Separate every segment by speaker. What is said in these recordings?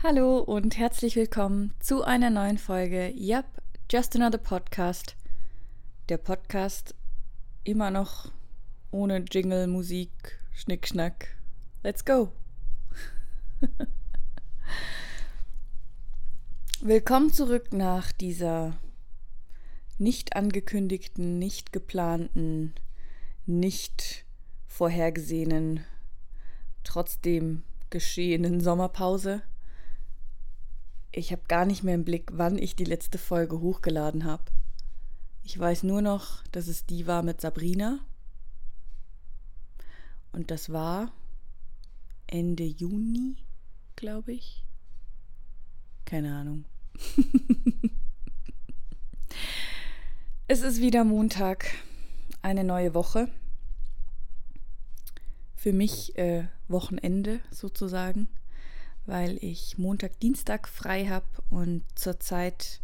Speaker 1: Hallo und herzlich willkommen zu einer neuen Folge Yep, Just Another Podcast. Der Podcast immer noch ohne Jingle, Musik, Schnickschnack. Let's go! Willkommen zurück nach dieser nicht angekündigten, nicht geplanten, nicht vorhergesehenen, trotzdem geschehenen Sommerpause. Ich habe gar nicht mehr im Blick, wann ich die letzte Folge hochgeladen habe. Ich weiß nur noch, dass es die war mit Sabrina. Und das war Ende Juni, glaube ich. Keine Ahnung. es ist wieder Montag, eine neue Woche. Für mich äh, Wochenende sozusagen weil ich Montag, Dienstag frei habe und zurzeit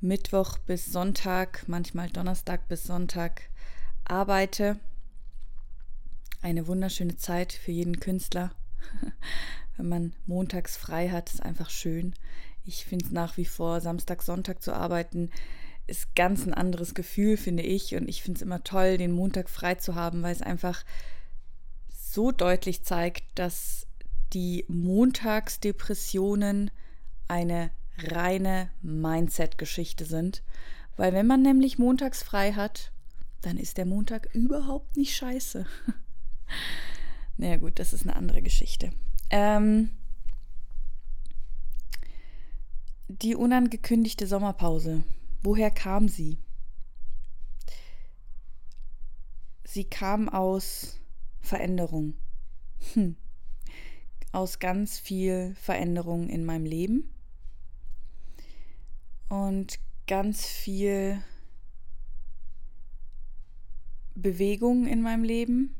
Speaker 1: Mittwoch bis Sonntag, manchmal Donnerstag bis Sonntag arbeite. Eine wunderschöne Zeit für jeden Künstler. Wenn man montags frei hat, ist einfach schön. Ich finde es nach wie vor, Samstag, Sonntag zu arbeiten, ist ganz ein anderes Gefühl, finde ich. Und ich finde es immer toll, den Montag frei zu haben, weil es einfach so deutlich zeigt, dass die Montagsdepressionen eine reine Mindset-Geschichte sind. Weil wenn man nämlich montags frei hat, dann ist der Montag überhaupt nicht scheiße. naja gut, das ist eine andere Geschichte. Ähm, die unangekündigte Sommerpause. Woher kam sie? Sie kam aus Veränderung. Hm aus ganz viel Veränderung in meinem Leben und ganz viel Bewegung in meinem Leben,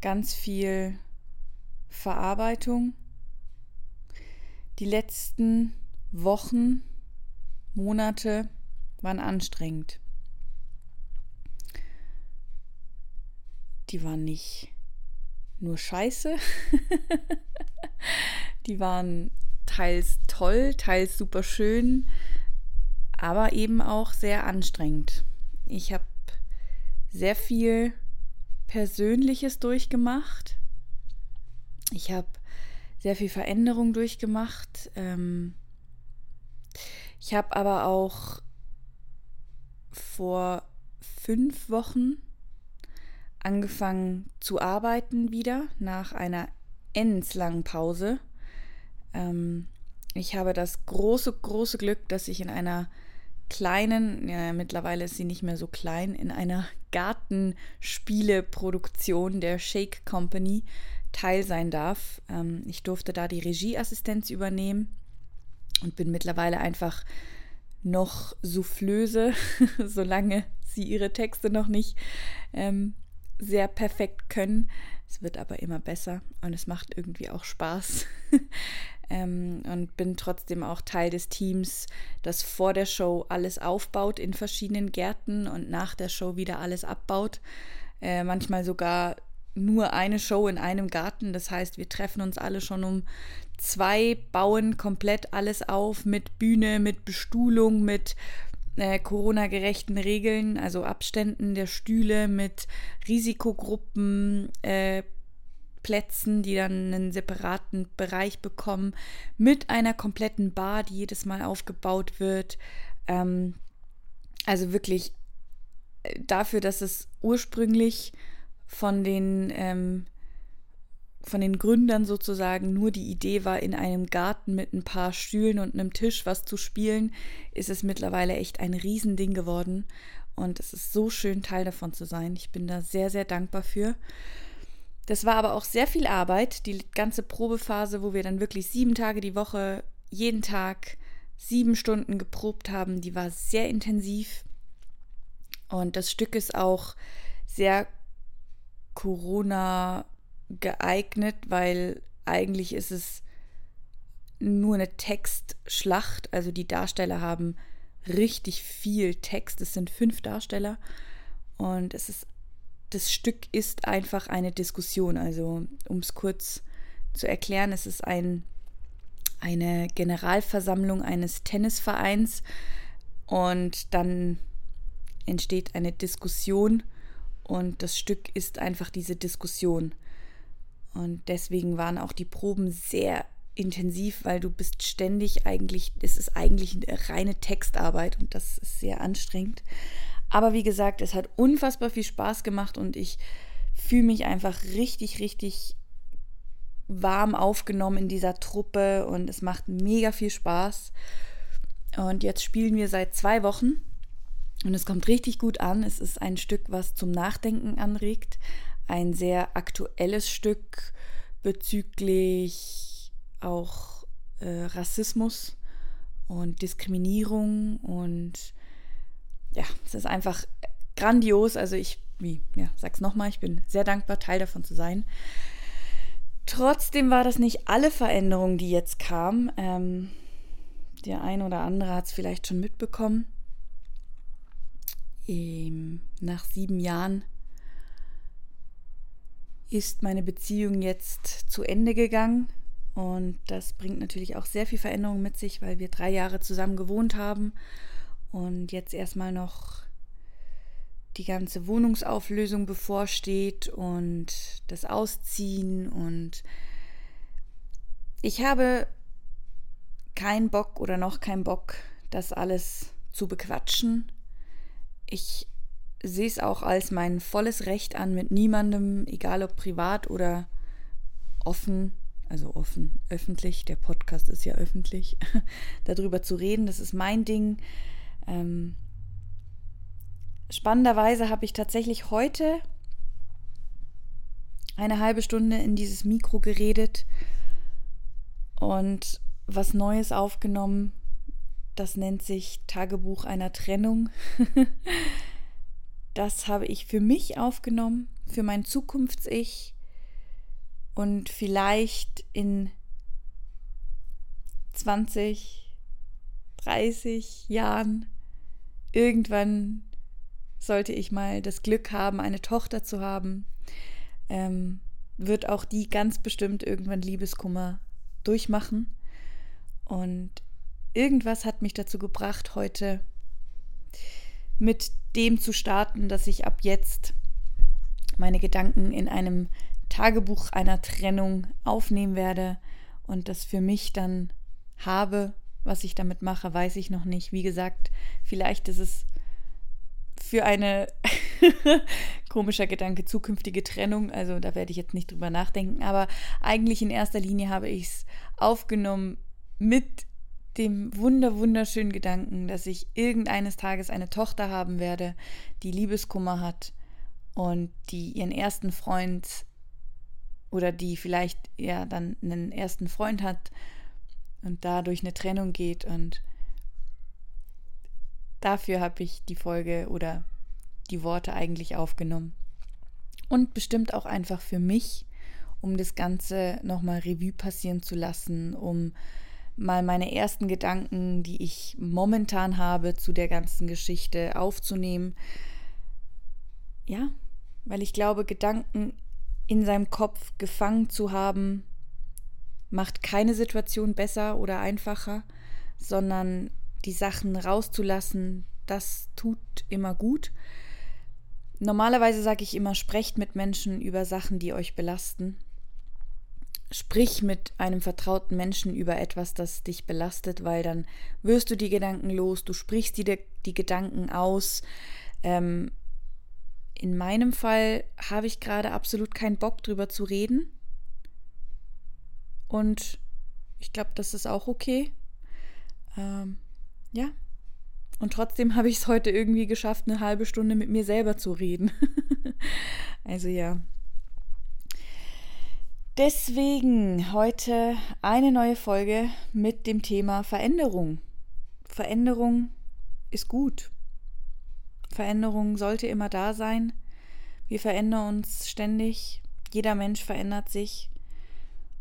Speaker 1: ganz viel Verarbeitung. Die letzten Wochen, Monate waren anstrengend. Die waren nicht nur scheiße. die waren teils toll, teils super schön, aber eben auch sehr anstrengend. Ich habe sehr viel Persönliches durchgemacht. Ich habe sehr viel Veränderung durchgemacht. Ähm ich habe aber auch vor fünf Wochen angefangen zu arbeiten wieder nach einer endlangen Pause. Ähm, ich habe das große, große Glück, dass ich in einer kleinen, ja, mittlerweile ist sie nicht mehr so klein, in einer Gartenspieleproduktion der Shake Company teil sein darf. Ähm, ich durfte da die Regieassistenz übernehmen und bin mittlerweile einfach noch Soufflöse, solange sie ihre Texte noch nicht ähm, sehr perfekt können. Es wird aber immer besser und es macht irgendwie auch Spaß. ähm, und bin trotzdem auch Teil des Teams, das vor der Show alles aufbaut in verschiedenen Gärten und nach der Show wieder alles abbaut. Äh, manchmal sogar nur eine Show in einem Garten. Das heißt, wir treffen uns alle schon um zwei, bauen komplett alles auf mit Bühne, mit Bestuhlung, mit äh, Corona-gerechten Regeln, also Abständen der Stühle mit Risikogruppen, äh, Plätzen, die dann einen separaten Bereich bekommen, mit einer kompletten Bar, die jedes Mal aufgebaut wird. Ähm, also wirklich äh, dafür, dass es ursprünglich von den ähm, von den Gründern sozusagen nur die Idee war, in einem Garten mit ein paar Stühlen und einem Tisch was zu spielen, ist es mittlerweile echt ein Riesending geworden. Und es ist so schön, Teil davon zu sein. Ich bin da sehr, sehr dankbar für. Das war aber auch sehr viel Arbeit, die ganze Probephase, wo wir dann wirklich sieben Tage die Woche, jeden Tag sieben Stunden geprobt haben, die war sehr intensiv. Und das Stück ist auch sehr Corona geeignet, weil eigentlich ist es nur eine Textschlacht. Also die Darsteller haben richtig viel Text. Es sind fünf Darsteller und es ist das Stück ist einfach eine Diskussion. Also um es kurz zu erklären. Es ist ein, eine Generalversammlung eines Tennisvereins und dann entsteht eine Diskussion und das Stück ist einfach diese Diskussion. Und deswegen waren auch die Proben sehr intensiv, weil du bist ständig eigentlich, es ist eigentlich eine reine Textarbeit und das ist sehr anstrengend. Aber wie gesagt, es hat unfassbar viel Spaß gemacht und ich fühle mich einfach richtig, richtig warm aufgenommen in dieser Truppe und es macht mega viel Spaß. Und jetzt spielen wir seit zwei Wochen und es kommt richtig gut an. Es ist ein Stück, was zum Nachdenken anregt. Ein sehr aktuelles Stück bezüglich auch äh, Rassismus und Diskriminierung. Und ja, es ist einfach grandios. Also ich, wie, ja, sag's nochmal, ich bin sehr dankbar, Teil davon zu sein. Trotzdem war das nicht alle Veränderungen, die jetzt kamen. Ähm, der ein oder andere hat es vielleicht schon mitbekommen. Ähm, nach sieben Jahren ist meine Beziehung jetzt zu Ende gegangen. Und das bringt natürlich auch sehr viel Veränderung mit sich, weil wir drei Jahre zusammen gewohnt haben und jetzt erstmal noch die ganze Wohnungsauflösung bevorsteht und das Ausziehen. Und ich habe keinen Bock oder noch keinen Bock, das alles zu bequatschen ich sehe es auch als mein volles Recht an, mit niemandem, egal ob privat oder offen, also offen, öffentlich, der Podcast ist ja öffentlich, darüber zu reden. Das ist mein Ding. Ähm, spannenderweise habe ich tatsächlich heute eine halbe Stunde in dieses Mikro geredet und was Neues aufgenommen, das nennt sich Tagebuch einer Trennung. das habe ich für mich aufgenommen, für mein Zukunfts-Ich. Und vielleicht in 20, 30 Jahren, irgendwann sollte ich mal das Glück haben, eine Tochter zu haben, ähm, wird auch die ganz bestimmt irgendwann Liebeskummer durchmachen. Und irgendwas hat mich dazu gebracht, heute mit dem zu starten, dass ich ab jetzt meine Gedanken in einem Tagebuch einer Trennung aufnehmen werde und das für mich dann habe. Was ich damit mache, weiß ich noch nicht. Wie gesagt, vielleicht ist es für eine komischer Gedanke zukünftige Trennung. Also da werde ich jetzt nicht drüber nachdenken. Aber eigentlich in erster Linie habe ich es aufgenommen mit dem wunder wunderschönen Gedanken, dass ich irgendeines Tages eine Tochter haben werde, die Liebeskummer hat und die ihren ersten Freund oder die vielleicht ja dann einen ersten Freund hat und dadurch eine Trennung geht und dafür habe ich die Folge oder die Worte eigentlich aufgenommen. Und bestimmt auch einfach für mich, um das Ganze nochmal Revue passieren zu lassen, um mal meine ersten Gedanken, die ich momentan habe, zu der ganzen Geschichte aufzunehmen. Ja, weil ich glaube, Gedanken in seinem Kopf gefangen zu haben, macht keine Situation besser oder einfacher, sondern die Sachen rauszulassen, das tut immer gut. Normalerweise sage ich immer, sprecht mit Menschen über Sachen, die euch belasten sprich mit einem vertrauten Menschen über etwas, das dich belastet, weil dann wirst du die Gedanken los, du sprichst die, die Gedanken aus. Ähm, in meinem Fall habe ich gerade absolut keinen Bock drüber zu reden. Und ich glaube, das ist auch okay. Ähm, ja. Und trotzdem habe ich es heute irgendwie geschafft, eine halbe Stunde mit mir selber zu reden. also ja, Deswegen heute eine neue Folge mit dem Thema Veränderung. Veränderung ist gut. Veränderung sollte immer da sein. Wir verändern uns ständig. Jeder Mensch verändert sich.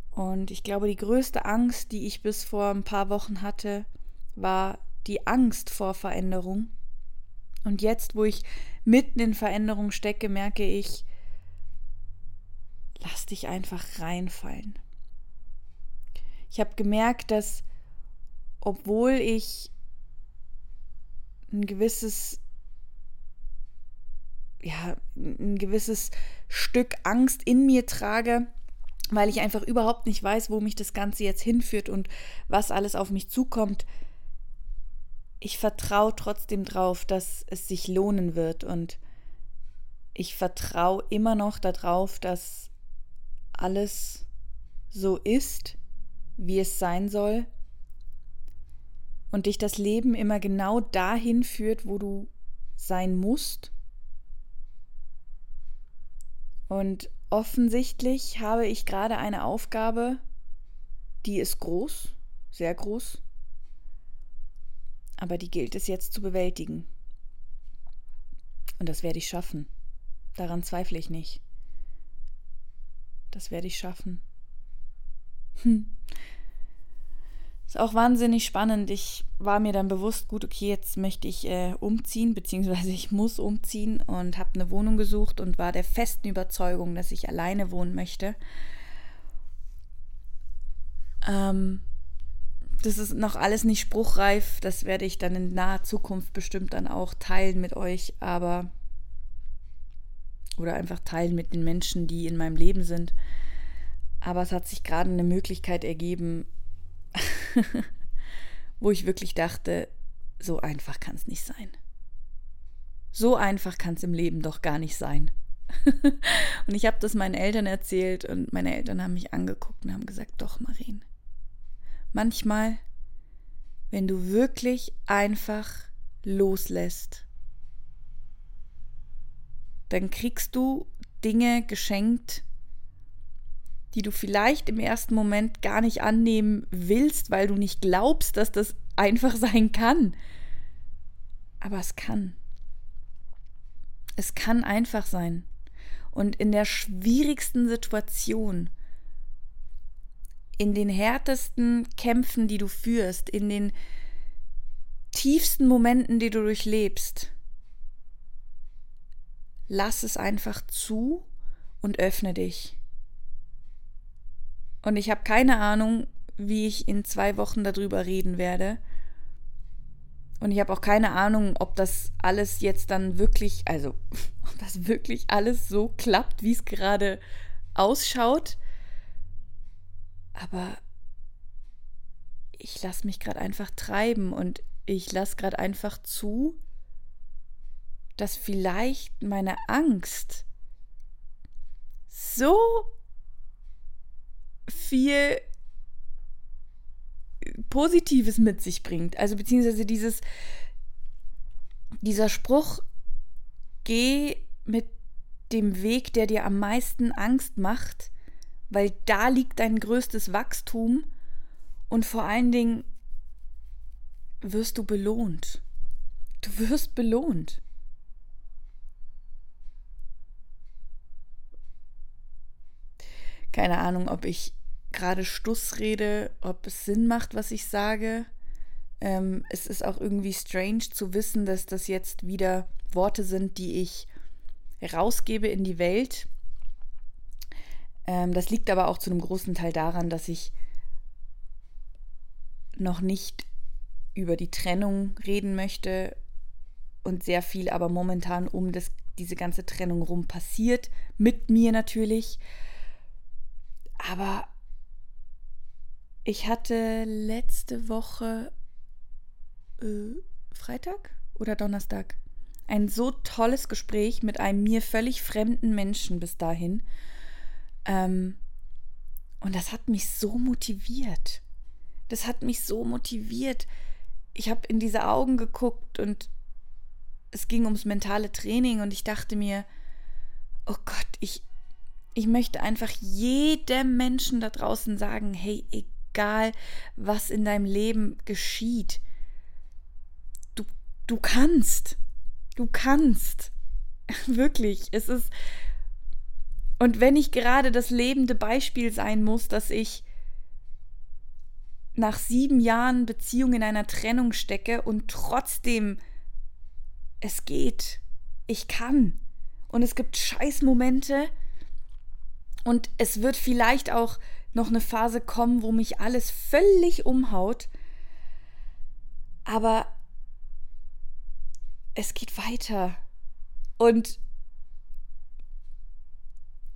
Speaker 1: Und ich glaube, die größte Angst, die ich bis vor ein paar Wochen hatte, war die Angst vor Veränderung. Und jetzt, wo ich mitten in Veränderung stecke, merke ich, dich einfach reinfallen. ich habe gemerkt, dass obwohl ich ein gewisses ja, ein gewisses Stück Angst in mir trage, weil ich einfach überhaupt nicht weiß, wo mich das Ganze jetzt hinführt und was alles auf mich zukommt. Ich vertraue trotzdem drauf, dass es sich lohnen wird und ich vertraue immer noch darauf, dass alles so ist, wie es sein soll und dich das Leben immer genau dahin führt, wo du sein musst. Und offensichtlich habe ich gerade eine Aufgabe, die ist groß, sehr groß, aber die gilt es jetzt zu bewältigen. Und das werde ich schaffen. Daran zweifle ich nicht. Das werde ich schaffen. Hm. Ist auch wahnsinnig spannend. Ich war mir dann bewusst, gut, okay, jetzt möchte ich äh, umziehen, beziehungsweise ich muss umziehen und habe eine Wohnung gesucht und war der festen Überzeugung, dass ich alleine wohnen möchte. Ähm, das ist noch alles nicht spruchreif. Das werde ich dann in naher Zukunft bestimmt dann auch teilen mit euch, aber oder einfach teilen mit den Menschen, die in meinem Leben sind. Aber es hat sich gerade eine Möglichkeit ergeben, wo ich wirklich dachte, so einfach kann es nicht sein. So einfach kann es im Leben doch gar nicht sein. und ich habe das meinen Eltern erzählt und meine Eltern haben mich angeguckt und haben gesagt, doch, Marien. Manchmal, wenn du wirklich einfach loslässt, dann kriegst du Dinge geschenkt, die du vielleicht im ersten Moment gar nicht annehmen willst, weil du nicht glaubst, dass das einfach sein kann. Aber es kann. Es kann einfach sein. Und in der schwierigsten Situation, in den härtesten Kämpfen, die du führst, in den tiefsten Momenten, die du durchlebst, lass es einfach zu und öffne dich. Und ich habe keine Ahnung, wie ich in zwei Wochen darüber reden werde. Und ich habe auch keine Ahnung, ob das alles jetzt dann wirklich, also ob das wirklich alles so klappt, wie es gerade ausschaut. Aber ich lasse mich gerade einfach treiben und ich lasse gerade einfach zu, dass vielleicht meine Angst so viel Positives mit sich bringt. Also beziehungsweise dieses, dieser Spruch, geh mit dem Weg, der dir am meisten Angst macht, weil da liegt dein größtes Wachstum und vor allen Dingen wirst du belohnt. Du wirst belohnt. Keine Ahnung, ob ich gerade Stuss rede, ob es Sinn macht, was ich sage. Ähm, es ist auch irgendwie strange zu wissen, dass das jetzt wieder Worte sind, die ich rausgebe in die Welt. Ähm, das liegt aber auch zu einem großen Teil daran, dass ich noch nicht über die Trennung reden möchte und sehr viel aber momentan um das, diese ganze Trennung rum passiert, mit mir natürlich. Aber ich hatte letzte Woche äh, Freitag oder Donnerstag ein so tolles Gespräch mit einem mir völlig fremden Menschen bis dahin. Ähm, und das hat mich so motiviert. Das hat mich so motiviert. Ich habe in diese Augen geguckt und es ging ums mentale Training und ich dachte mir, oh Gott, ich, ich möchte einfach jedem Menschen da draußen sagen, hey, egal was in deinem Leben geschieht. Du, du kannst. Du kannst. Wirklich. Es ist. Und wenn ich gerade das lebende Beispiel sein muss, dass ich nach sieben Jahren Beziehung in einer Trennung stecke und trotzdem es geht. Ich kann. Und es gibt Scheißmomente und es wird vielleicht auch noch eine Phase kommen, wo mich alles völlig umhaut. Aber es geht weiter. Und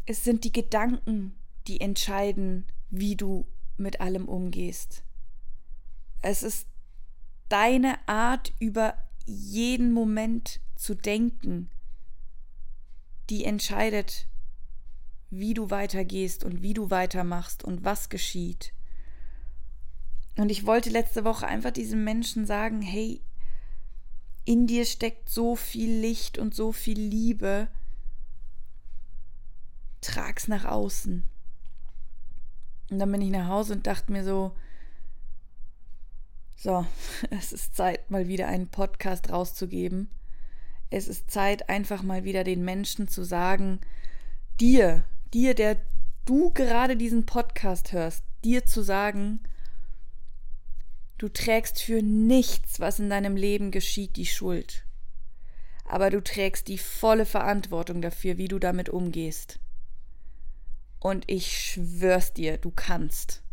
Speaker 1: es sind die Gedanken, die entscheiden, wie du mit allem umgehst. Es ist deine Art, über jeden Moment zu denken, die entscheidet, wie du weitergehst und wie du weitermachst und was geschieht. Und ich wollte letzte Woche einfach diesem Menschen sagen, hey, in dir steckt so viel Licht und so viel Liebe. Trag's nach außen. Und dann bin ich nach Hause und dachte mir so, so, es ist Zeit, mal wieder einen Podcast rauszugeben. Es ist Zeit, einfach mal wieder den Menschen zu sagen, dir, dir, der du gerade diesen Podcast hörst, dir zu sagen, du trägst für nichts, was in deinem Leben geschieht, die Schuld. Aber du trägst die volle Verantwortung dafür, wie du damit umgehst. Und ich schwör's dir, du kannst.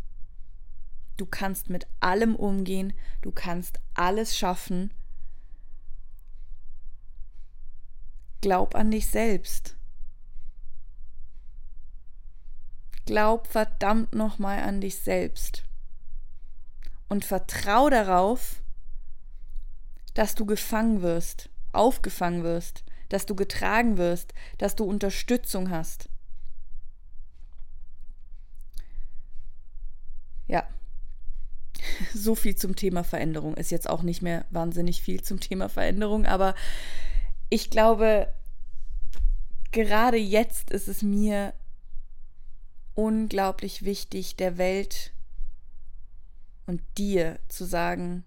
Speaker 1: Du kannst mit allem umgehen, du kannst alles schaffen. Glaub an dich selbst. Glaub verdammt nochmal an dich selbst. Und vertrau darauf, dass du gefangen wirst, aufgefangen wirst, dass du getragen wirst, dass du Unterstützung hast. Ja. So viel zum Thema Veränderung. Ist jetzt auch nicht mehr wahnsinnig viel zum Thema Veränderung, aber ich glaube, gerade jetzt ist es mir unglaublich wichtig, der Welt und dir zu sagen,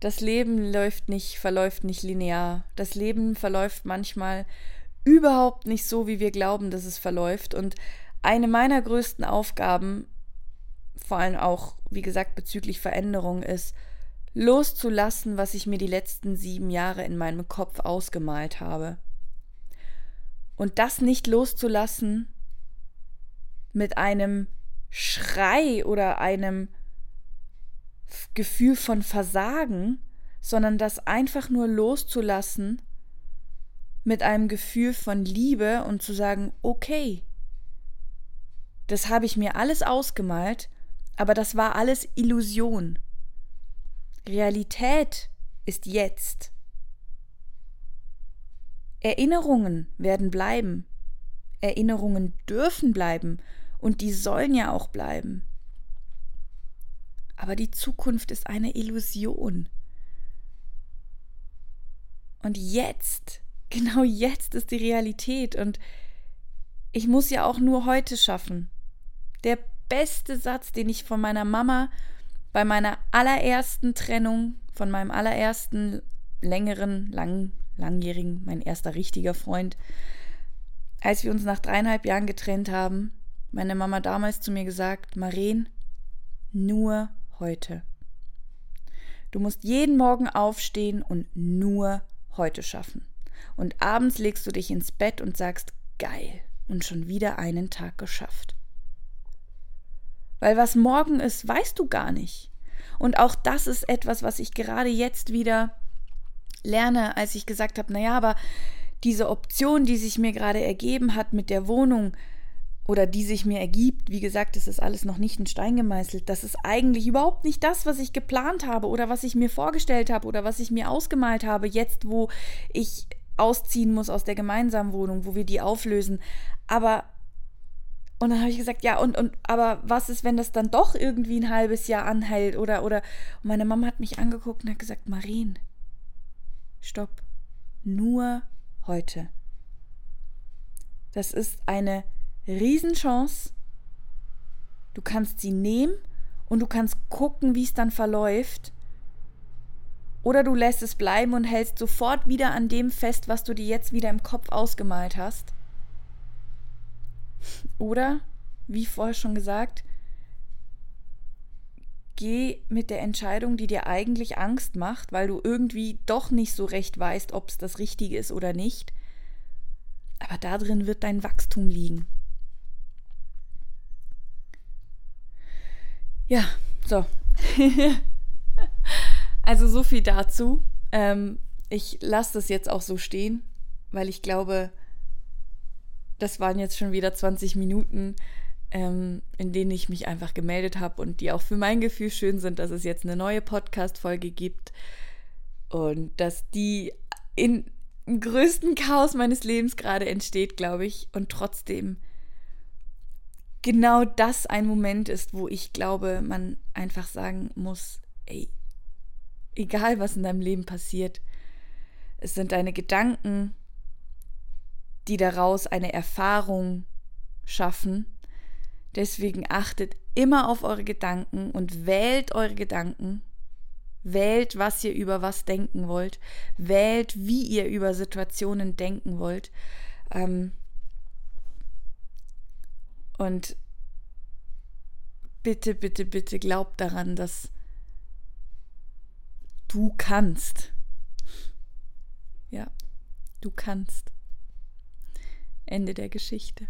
Speaker 1: das Leben läuft nicht, verläuft nicht linear. Das Leben verläuft manchmal überhaupt nicht so, wie wir glauben, dass es verläuft. Und eine meiner größten Aufgaben, vor allem auch, wie gesagt, bezüglich Veränderung, ist, loszulassen, was ich mir die letzten sieben Jahre in meinem Kopf ausgemalt habe. Und das nicht loszulassen mit einem Schrei oder einem Gefühl von Versagen, sondern das einfach nur loszulassen mit einem Gefühl von Liebe und zu sagen, okay, das habe ich mir alles ausgemalt, aber das war alles Illusion. Realität ist jetzt. Erinnerungen werden bleiben. Erinnerungen dürfen bleiben und die sollen ja auch bleiben. Aber die Zukunft ist eine Illusion. Und jetzt, genau jetzt ist die Realität und ich muss ja auch nur heute schaffen der beste Satz, den ich von meiner Mama bei meiner allerersten Trennung, von meinem allerersten längeren, lang, langjährigen, mein erster richtiger Freund, als wir uns nach dreieinhalb Jahren getrennt haben, meine Mama damals zu mir gesagt, Maren, nur heute. Du musst jeden Morgen aufstehen und nur heute schaffen. Und abends legst du dich ins Bett und sagst, geil, und schon wieder einen Tag geschafft. Weil was morgen ist, weißt du gar nicht. Und auch das ist etwas, was ich gerade jetzt wieder lerne, als ich gesagt habe, naja, aber diese Option, die sich mir gerade ergeben hat mit der Wohnung oder die sich mir ergibt, wie gesagt, es ist alles noch nicht in Stein gemeißelt, das ist eigentlich überhaupt nicht das, was ich geplant habe oder was ich mir vorgestellt habe oder was ich mir ausgemalt habe, jetzt wo ich ausziehen muss aus der gemeinsamen Wohnung, wo wir die auflösen. Aber und dann habe ich gesagt, ja, und, und, aber was ist, wenn das dann doch irgendwie ein halbes Jahr anhält? Oder, oder, und meine Mama hat mich angeguckt und hat gesagt, Marien, stopp, nur heute. Das ist eine Riesenchance. Du kannst sie nehmen und du kannst gucken, wie es dann verläuft. Oder du lässt es bleiben und hältst sofort wieder an dem fest, was du dir jetzt wieder im Kopf ausgemalt hast. Oder, wie vorher schon gesagt, geh mit der Entscheidung, die dir eigentlich Angst macht, weil du irgendwie doch nicht so recht weißt, ob es das Richtige ist oder nicht. Aber da drin wird dein Wachstum liegen. Ja, so. also so viel dazu. Ähm, ich lasse das jetzt auch so stehen, weil ich glaube, das waren jetzt schon wieder 20 Minuten ähm, in denen ich mich einfach gemeldet habe und die auch für mein Gefühl schön sind, dass es jetzt eine neue Podcast-Folge gibt und dass die in, im größten Chaos meines Lebens gerade entsteht, glaube ich, und trotzdem genau das ein Moment ist, wo ich glaube, man einfach sagen muss, ey, egal was in deinem Leben passiert, es sind deine Gedanken, die daraus eine Erfahrung schaffen. Deswegen achtet immer auf eure Gedanken und wählt eure Gedanken. Wählt, was ihr über was denken wollt. Wählt, wie ihr über Situationen denken wollt. Ähm und bitte, bitte, bitte glaubt daran, dass du kannst. Ja, du kannst. Ende der Geschichte.